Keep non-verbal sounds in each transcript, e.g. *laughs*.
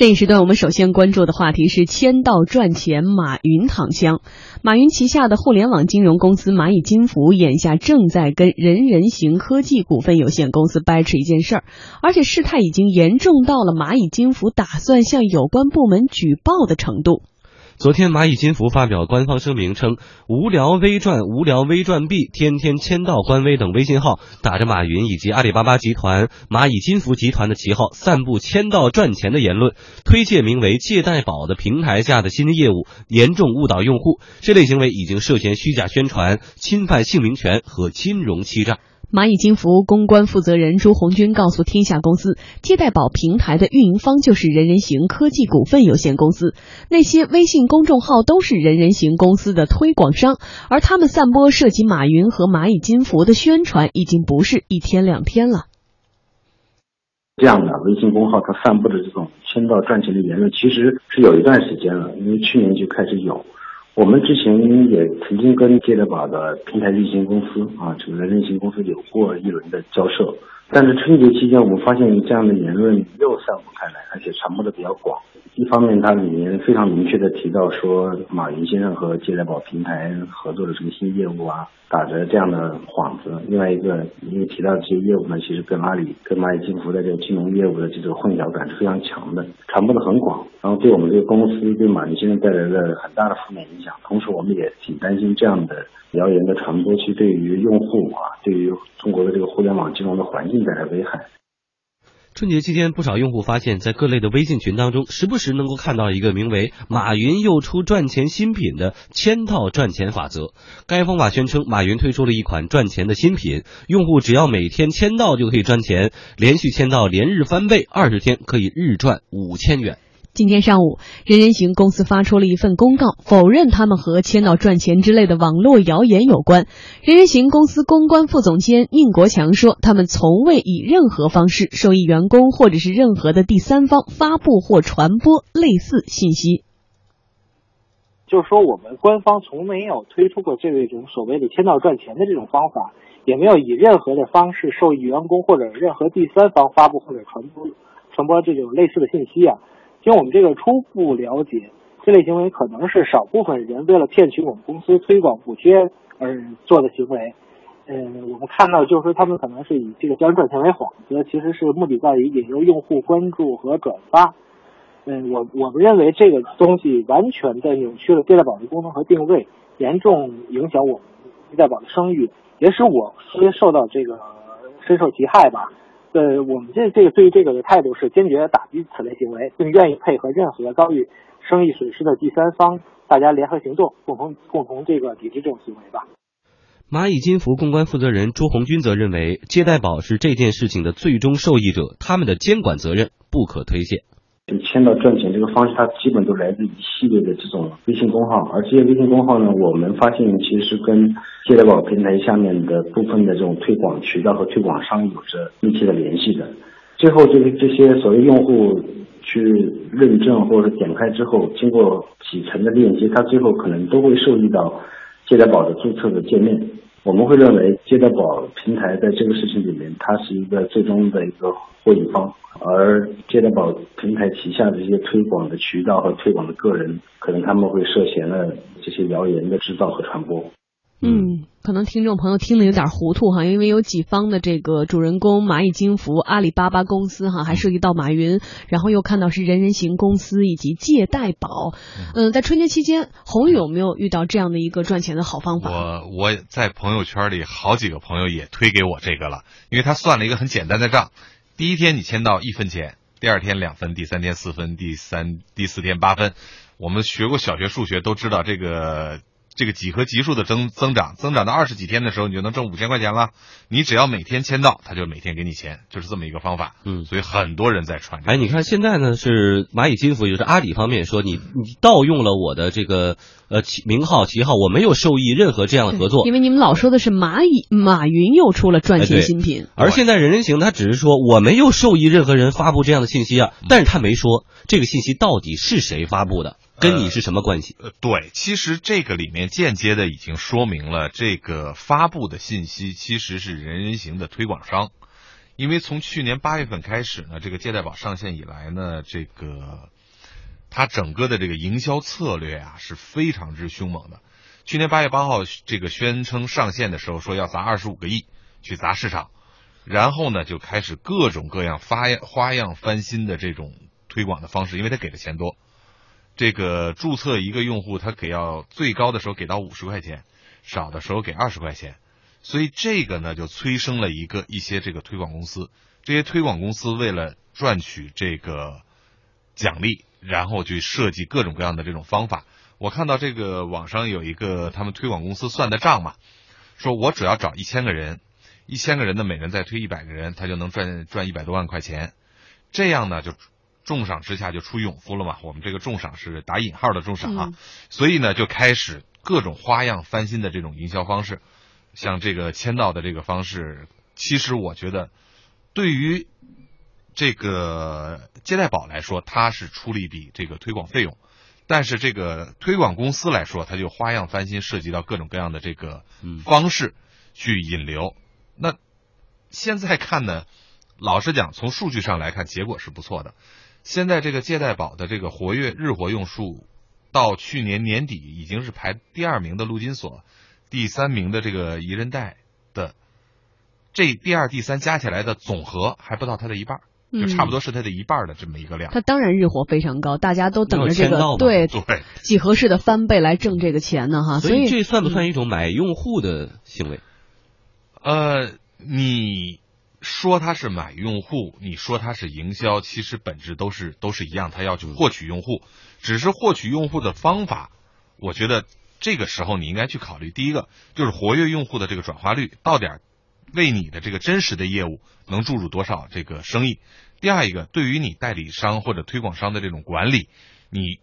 这一时段，我们首先关注的话题是签到赚钱，马云躺枪。马云旗下的互联网金融公司蚂蚁金服眼下正在跟人人行科技股份有限公司掰扯一件事儿，而且事态已经严重到了蚂蚁金服打算向有关部门举报的程度。昨天，蚂蚁金服发表官方声明称，无聊微赚、无聊微赚币、天天签到官微等微信号，打着马云以及阿里巴巴集团、蚂蚁金服集团的旗号，散布签到赚钱的言论，推介名为“借贷宝”的平台下的新的业务，严重误导用户。这类行为已经涉嫌虚假宣传、侵犯姓名权和金融欺诈。蚂蚁金服公关负责人朱红军告诉天下公司，借贷宝平台的运营方就是人人行科技股份有限公司，那些微信公众号都是人人行公司的推广商，而他们散播涉及马云和蚂蚁金服的宣传，已经不是一天两天了。这样的微信公号，它散布的这种签到赚钱的言论，其实是有一段时间了，因为去年就开始有。我们之前也曾经跟借贷宝的平台运行公司啊，这个人人行公司有过一轮的交涉，但是春节期间我们发现这样的言论又散布开来，而且传播的比较广。一方面，它里面非常明确的提到说，马云先生和借贷宝平台合作的这个新业务啊，打着这样的幌子；另外一个，因为提到这些业务呢，其实跟阿里、跟蚂蚁金服的这个金融业务的这种混淆感是非常强的，传播的很广，然后对我们这个公司、对马云先生带来了很大的负面影响。同时，我们也挺担心这样的谣言的传播，其实对于用户啊，对于中国的这个互联网金融的环境带来危害。春节期间，不少用户发现，在各类的微信群当中，时不时能够看到一个名为“马云又出赚钱新品”的签到赚钱法则。该方法宣称，马云推出了一款赚钱的新品，用户只要每天签到就可以赚钱，连续签到连日翻倍，二十天可以日赚五千元。今天上午，人人行公司发出了一份公告，否认他们和签到赚钱之类的网络谣言有关。人人行公司公关副总监宁国强说，他们从未以任何方式授意员工或者是任何的第三方发布或传播类似信息。就是说，我们官方从没有推出过这种所谓的签到赚钱的这种方法，也没有以任何的方式授意员工或者任何第三方发布或者传播传播这种类似的信息啊。经我们这个初步了解，这类行为可能是少部分人为了骗取我们公司推广补贴而做的行为。嗯，我们看到就是说他们可能是以这个赚赚钱为幌子，其实是目的在于引诱用户关注和转发。嗯，我我们认为这个东西完全的扭曲了借贷宝的功能和定位，严重影响我们借贷宝的声誉，也使我司受到这个深受其害吧。呃，我们这这个对于这个的态度是坚决打击此类行为，并愿意配合任何遭遇生意损失的第三方，大家联合行动，共同共同这个抵制这种行为吧。蚂蚁金服公关负责人朱红军则认为，借贷宝是这件事情的最终受益者，他们的监管责任不可推卸。签到赚钱这个方式，它基本都来自一系列的这种微信公号，而这些微信公号呢，我们发现其实是跟借贷宝平台下面的部分的这种推广渠道和推广商有着密切的联系的。最后，这个这些所谓用户去认证或者点开之后，经过几层的链接，他最后可能都会受益到借贷宝的注册的界面。我们会认为，借贷宝平台在这个事情里面，它是一个最终的一个获益方，而借贷宝平台旗下的这些推广的渠道和推广的个人，可能他们会涉嫌了这些谣言的制造和传播。嗯，可能听众朋友听的有点糊涂哈，因为有几方的这个主人公蚂蚁金服、阿里巴巴公司哈，还涉及到马云，然后又看到是人人行公司以及借贷宝。嗯，在春节期间，红宇有没有遇到这样的一个赚钱的好方法？我我在朋友圈里好几个朋友也推给我这个了，因为他算了一个很简单的账：第一天你签到一分钱，第二天两分，第三天四分，第三第四天八分。我们学过小学数学都知道这个。这个几何级数的增增长，增长到二十几天的时候，你就能挣五千块钱了。你只要每天签到，他就每天给你钱，就是这么一个方法。嗯，所以很多人在传。哎，你看现在呢，是蚂蚁金服，也就是阿里方面说，你你盗用了我的这个呃名号旗号，我没有受益任何这样的合作。因为你们老说的是蚂蚁马云又出了赚钱新品，而现在人人行他只是说我没有受益任何人发布这样的信息啊，但是他没说这个信息到底是谁发布的。跟你是什么关系？呃，对，其实这个里面间接的已经说明了，这个发布的信息其实是人人行的推广商，因为从去年八月份开始呢，这个借贷宝上线以来呢，这个它整个的这个营销策略啊是非常之凶猛的。去年八月八号这个宣称上线的时候，说要砸二十五个亿去砸市场，然后呢就开始各种各样发花样翻新的这种推广的方式，因为他给的钱多。这个注册一个用户，他给要最高的时候给到五十块钱，少的时候给二十块钱，所以这个呢就催生了一个一些这个推广公司，这些推广公司为了赚取这个奖励，然后去设计各种各样的这种方法。我看到这个网上有一个他们推广公司算的账嘛，说我只要找一千个人，一千个人的每人再推一百个人，他就能赚赚一百多万块钱，这样呢就。重赏之下就出勇夫了嘛，我们这个重赏是打引号的重赏啊，所以呢就开始各种花样翻新的这种营销方式，像这个签到的这个方式，其实我觉得对于这个接待宝来说，它是出了一笔这个推广费用，但是这个推广公司来说，它就花样翻新，涉及到各种各样的这个方式去引流。那现在看呢，老实讲，从数据上来看，结果是不错的。现在这个借贷宝的这个活跃日活用数，到去年年底已经是排第二名的陆金所，第三名的这个宜人贷的，这第二、第三加起来的总和还不到它的一半，就差不多是它的一半的这么一个量。它当然日活非常高，大家都等着这个 *laughs* 对对几何式的翻倍来挣这个钱呢哈。所以这算不算一种买用户的行为？呃，你。说它是买用户，你说它是营销，其实本质都是都是一样，他要去获取用户，只是获取用户的方法。我觉得这个时候你应该去考虑，第一个就是活跃用户的这个转化率到点儿，为你的这个真实的业务能注入多少这个生意。第二一个，对于你代理商或者推广商的这种管理，你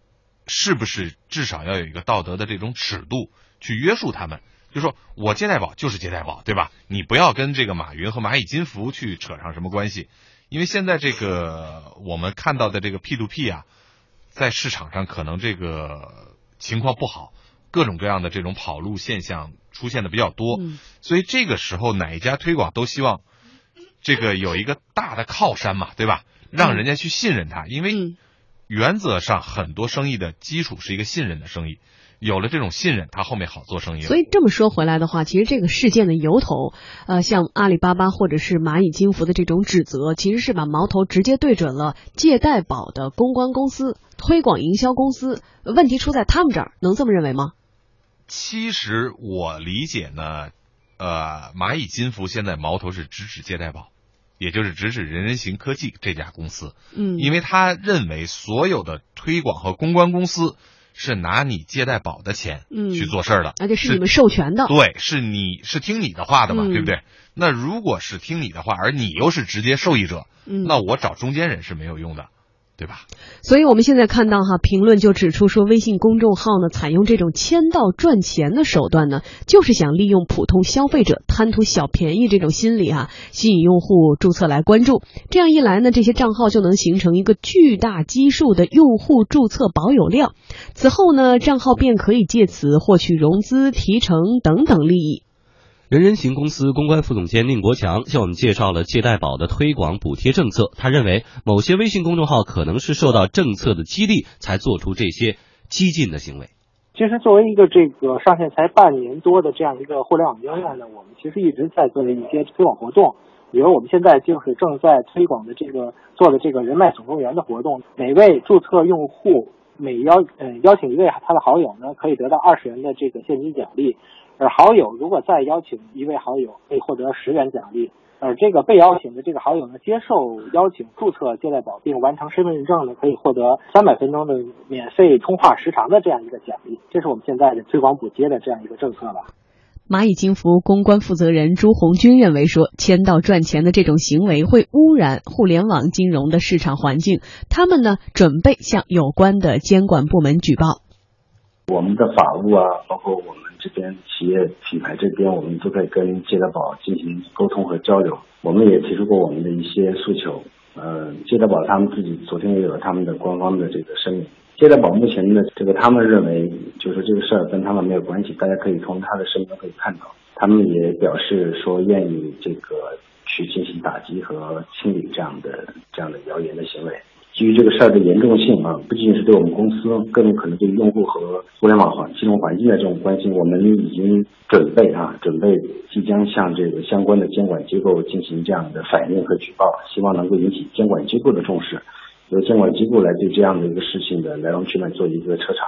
是不是至少要有一个道德的这种尺度去约束他们？就说我借贷宝就是借贷宝，对吧？你不要跟这个马云和蚂蚁金服去扯上什么关系，因为现在这个我们看到的这个 P to P 啊，在市场上可能这个情况不好，各种各样的这种跑路现象出现的比较多，所以这个时候哪一家推广都希望这个有一个大的靠山嘛，对吧？让人家去信任他，因为原则上很多生意的基础是一个信任的生意。有了这种信任，他后面好做生意。所以这么说回来的话，其实这个事件的由头，呃，像阿里巴巴或者是蚂蚁金服的这种指责，其实是把矛头直接对准了借贷宝的公关公司、推广营销公司。问题出在他们这儿，能这么认为吗？其实我理解呢，呃，蚂蚁金服现在矛头是直指借贷宝，也就是直指人人行科技这家公司。嗯，因为他认为所有的推广和公关公司。是拿你借贷宝的钱去做事儿的，而且是你们授权的。对，是你是听你的话的嘛，对不对？那如果是听你的话，而你又是直接受益者，那我找中间人是没有用的。对吧？所以我们现在看到哈，评论就指出说，微信公众号呢采用这种签到赚钱的手段呢，就是想利用普通消费者贪图小便宜这种心理啊，吸引用户注册来关注。这样一来呢，这些账号就能形成一个巨大基数的用户注册保有量。此后呢，账号便可以借此获取融资、提成等等利益。人人行公司公关副总监宁国强向我们介绍了借贷宝的推广补贴政策。他认为，某些微信公众号可能是受到政策的激励，才做出这些激进的行为。其实，作为一个这个上线才半年多的这样一个互联网应用呢，我们其实一直在做一些推广活动。比如，我们现在就是正在推广的这个做的这个人脉总动员的活动，每位注册用户每邀嗯邀请一位他的好友呢，可以得到二十元的这个现金奖励。而好友如果再邀请一位好友，可以获得十元奖励。而这个被邀请的这个好友呢，接受邀请注册借贷宝并完成身份认证呢，可以获得三百分钟的免费通话时长的这样一个奖励。这是我们现在的推广补贴的这样一个政策吧。蚂蚁金服公关负责人朱红军认为说，签到赚钱的这种行为会污染互联网金融的市场环境。他们呢，准备向有关的监管部门举报。我们的法务啊，包括我们这边企业品牌这边，我们都在跟借贷宝进行沟通和交流。我们也提出过我们的一些诉求。呃，借贷宝他们自己昨天也有他们的官方的这个声明。借贷宝目前的这个，他们认为就是这个事儿跟他们没有关系。大家可以从他的声明可以看到，他们也表示说愿意这个去进行打击和清理这样的这样的谣言的行为。基于这个事儿的严重性啊，不仅仅是对我们公司，更可能对用户和互联网环金融环境的这种关心，我们已经准备啊，准备即将向这个相关的监管机构进行这样的反映和举报，希望能够引起监管机构的重视，由监管机构来对这样的一个事情的来龙去脉做一个彻查。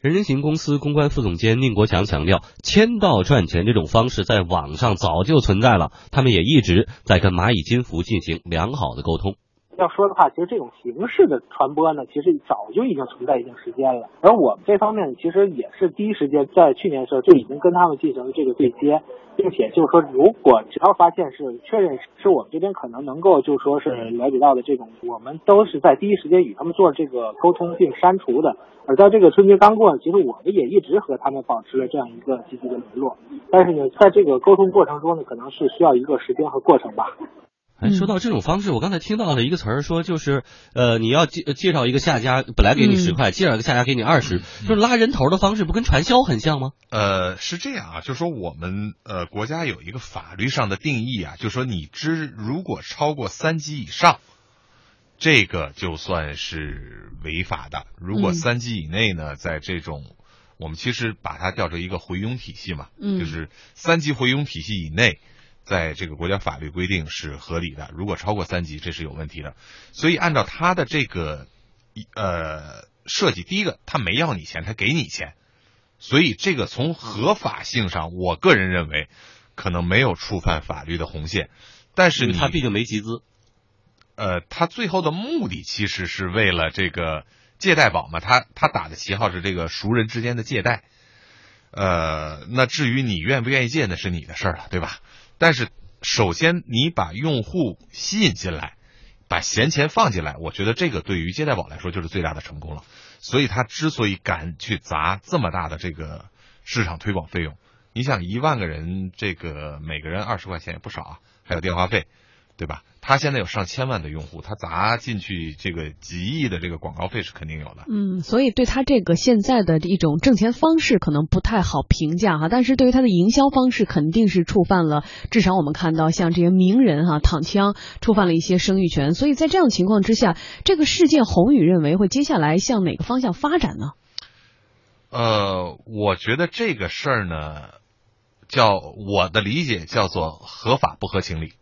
人人行公司公关副总监宁国强强调，签到赚钱这种方式在网上早就存在了，他们也一直在跟蚂蚁金服进行良好的沟通。要说的话，其实这种形式的传播呢，其实早就已经存在一定时间了。而我们这方面其实也是第一时间在去年的时候就已经跟他们进行了这个对接，并且就是说，如果只要发现是确认是我们这边可能能够就说是了解到的这种，我们都是在第一时间与他们做这个沟通并删除的。而在这个春节刚过，其实我们也一直和他们保持了这样一个积极的联络。但是呢，在这个沟通过程中呢，可能是需要一个时间和过程吧。哎，说到这种方式，我刚才听到了一个词儿，说就是呃，你要介介绍一个下家，本来给你十块，介绍一个下家给你二十，就是拉人头的方式，不跟传销很像吗？呃，是这样啊，就是说我们呃国家有一个法律上的定义啊，就是说你知如果超过三级以上，这个就算是违法的；如果三级以内呢，在这种我们其实把它叫做一个回佣体系嘛，就是三级回佣体系以内。在这个国家法律规定是合理的，如果超过三级，这是有问题的。所以按照他的这个呃设计，第一个他没要你钱，他给你钱，所以这个从合法性上，我个人认为可能没有触犯法律的红线。但是他毕竟没集资，呃，他最后的目的其实是为了这个借贷宝嘛，他他打的旗号是这个熟人之间的借贷。呃，那至于你愿不愿意借，那是你的事儿了，对吧？但是，首先你把用户吸引进来，把闲钱放进来，我觉得这个对于借贷宝来说就是最大的成功了。所以他之所以敢去砸这么大的这个市场推广费用，你想一万个人，这个每个人二十块钱也不少啊，还有电话费。对吧？他现在有上千万的用户，他砸进去这个几亿的这个广告费是肯定有的。嗯，所以对他这个现在的一种挣钱方式可能不太好评价哈，但是对于他的营销方式肯定是触犯了，至少我们看到像这些名人哈躺枪，触犯了一些生育权。所以在这样情况之下，这个事件宏宇认为会接下来向哪个方向发展呢？呃，我觉得这个事儿呢，叫我的理解叫做合法不合情理。